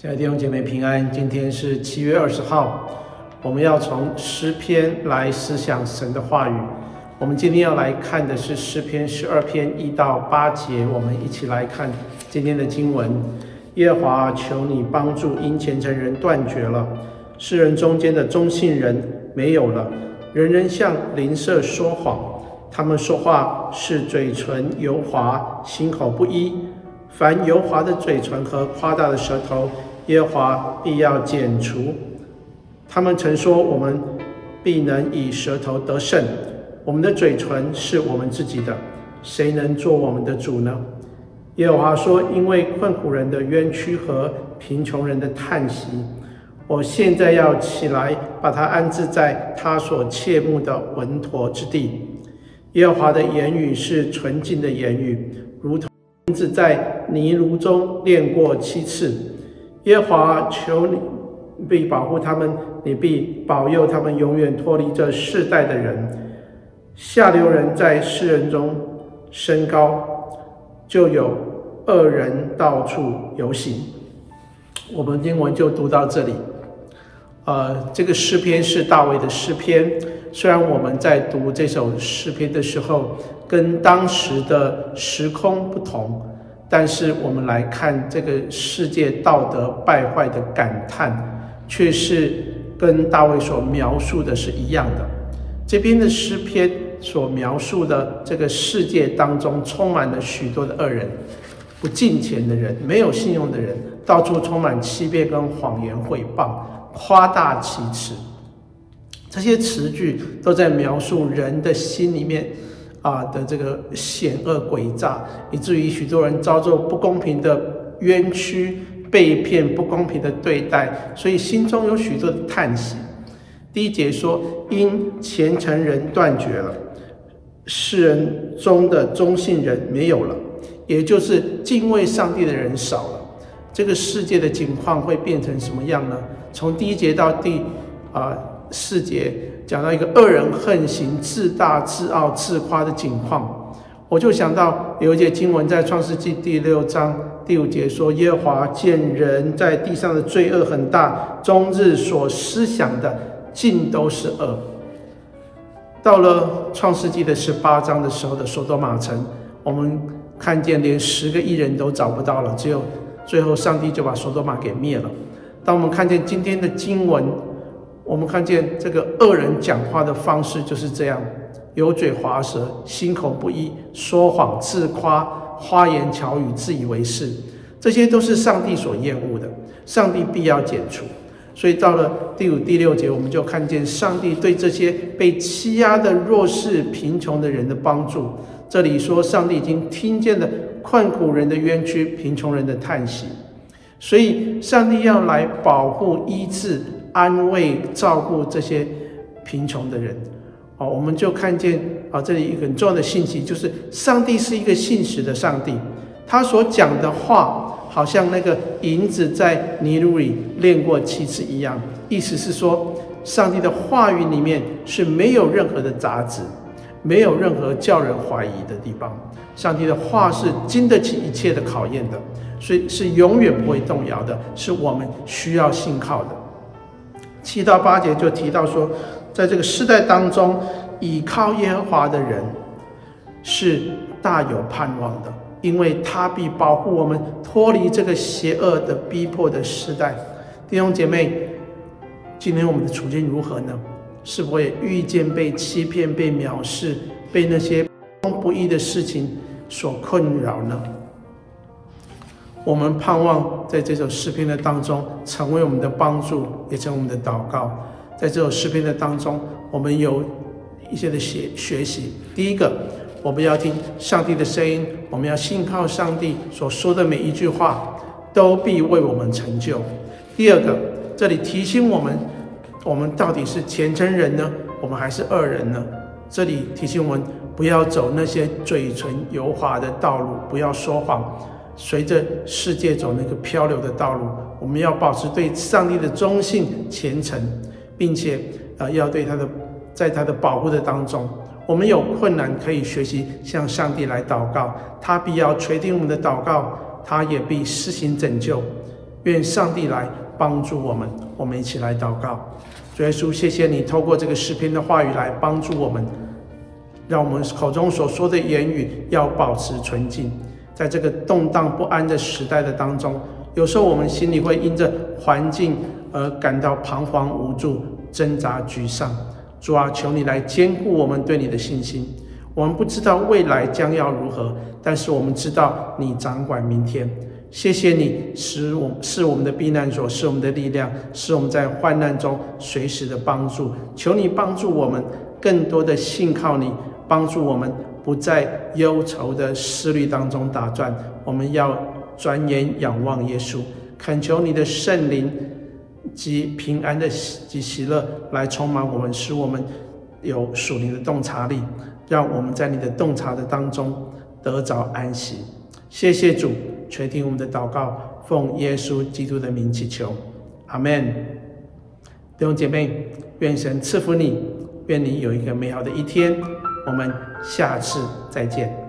亲爱的弟兄姐妹平安，今天是七月二十号，我们要从诗篇来思想神的话语。我们今天要来看的是诗篇十二篇一到八节，我们一起来看今天的经文。耶和华，求你帮助，因虔诚人断绝了，世人中间的忠信人没有了，人人向邻舍说谎，他们说话是嘴唇油滑，心口不一。凡油滑的嘴唇和夸大的舌头，耶和华必要剪除。他们曾说：“我们必能以舌头得胜。”我们的嘴唇是我们自己的，谁能做我们的主呢？耶和华说：“因为困苦人的冤屈和贫穷人的叹息，我现在要起来，把他安置在他所切慕的稳妥之地。”耶和华的言语是纯净的言语，如同。银子在泥炉中炼过七次，耶和华求你必保护他们，你必保佑他们永远脱离这世代的人。下流人在世人中升高，就有恶人到处游行。我们经文就读到这里。呃，这个诗篇是大卫的诗篇。虽然我们在读这首诗篇的时候，跟当时的时空不同，但是我们来看这个世界道德败坏的感叹，却是跟大卫所描述的是一样的。这边的诗篇所描述的这个世界当中，充满了许多的恶人、不敬虔的人、没有信用的人，到处充满欺骗跟谎言毁谤。夸大其词，这些词句都在描述人的心里面啊的这个险恶诡诈，以至于许多人遭受不公平的冤屈、被骗、不公平的对待，所以心中有许多的叹息。第一节说：“因虔诚人断绝了，世人中的忠信人没有了，也就是敬畏上帝的人少了。”这个世界的景况会变成什么样呢？从第一节到第啊、四节，讲到一个恶人横行、自大、自傲、自夸的景况，我就想到有一节经文在创世纪第六章第五节说：“耶和华见人在地上的罪恶很大，终日所思想的尽都是恶。”到了创世纪的十八章的时候的所多玛城，我们看见连十个义人都找不到了，只有。最后，上帝就把所多玛给灭了。当我们看见今天的经文，我们看见这个恶人讲话的方式就是这样：油嘴滑舌，心口不一，说谎、自夸、花言巧语、自以为是，这些都是上帝所厌恶的。上帝必要剪除。所以到了第五、第六节，我们就看见上帝对这些被欺压的弱势、贫穷的人的帮助。这里说，上帝已经听见了。困苦人的冤屈，贫穷人的叹息，所以上帝要来保护、医治、安慰、照顾这些贫穷的人。哦，我们就看见啊，这里一个很重要的信息，就是上帝是一个信实的上帝。他所讲的话，好像那个银子在泥炉里炼过七次一样，意思是说，上帝的话语里面是没有任何的杂质。没有任何叫人怀疑的地方，上帝的话是经得起一切的考验的，所以是永远不会动摇的，是我们需要信靠的。七到八节就提到说，在这个世代当中，倚靠耶和华的人是大有盼望的，因为他必保护我们脱离这个邪恶的逼迫的时代。弟兄姐妹，今天我们的处境如何呢？是否也遇见被欺骗、被藐视、被那些不公不义的事情所困扰呢？我们盼望在这首诗篇的当中，成为我们的帮助，也成为我们的祷告。在这首诗篇的当中，我们有一些的学学习。第一个，我们要听上帝的声音，我们要信靠上帝所说的每一句话，都必为我们成就。第二个，这里提醒我们。我们到底是虔诚人呢？我们还是恶人呢？这里提醒我们不要走那些嘴唇油滑的道路，不要说谎，随着世界走那个漂流的道路。我们要保持对上帝的忠信虔诚，并且呃要对他的在他的保护的当中，我们有困难可以学习向上帝来祷告，他必要垂听我们的祷告，他也必施行拯救。愿上帝来帮助我们。我们一起来祷告。主耶稣，谢谢你透过这个诗篇的话语来帮助我们，让我们口中所说的言语要保持纯净。在这个动荡不安的时代的当中，有时候我们心里会因着环境而感到彷徨无助、挣扎沮丧。主啊，求你来坚固我们对你的信心。我们不知道未来将要如何，但是我们知道你掌管明天。谢谢你，使我是我们的避难所，是我们的力量，是我们在患难中随时的帮助。求你帮助我们，更多的信靠你，帮助我们。不在忧愁的思虑当中打转，我们要转眼仰望耶稣，恳求你的圣灵及平安的及喜乐来充满我们，使我们有属灵的洞察力，让我们在你的洞察的当中得着安息。谢谢主，垂听我们的祷告，奉耶稣基督的名祈求，阿门。弟兄姐妹，愿神赐福你，愿你有一个美好的一天。我们下次再见。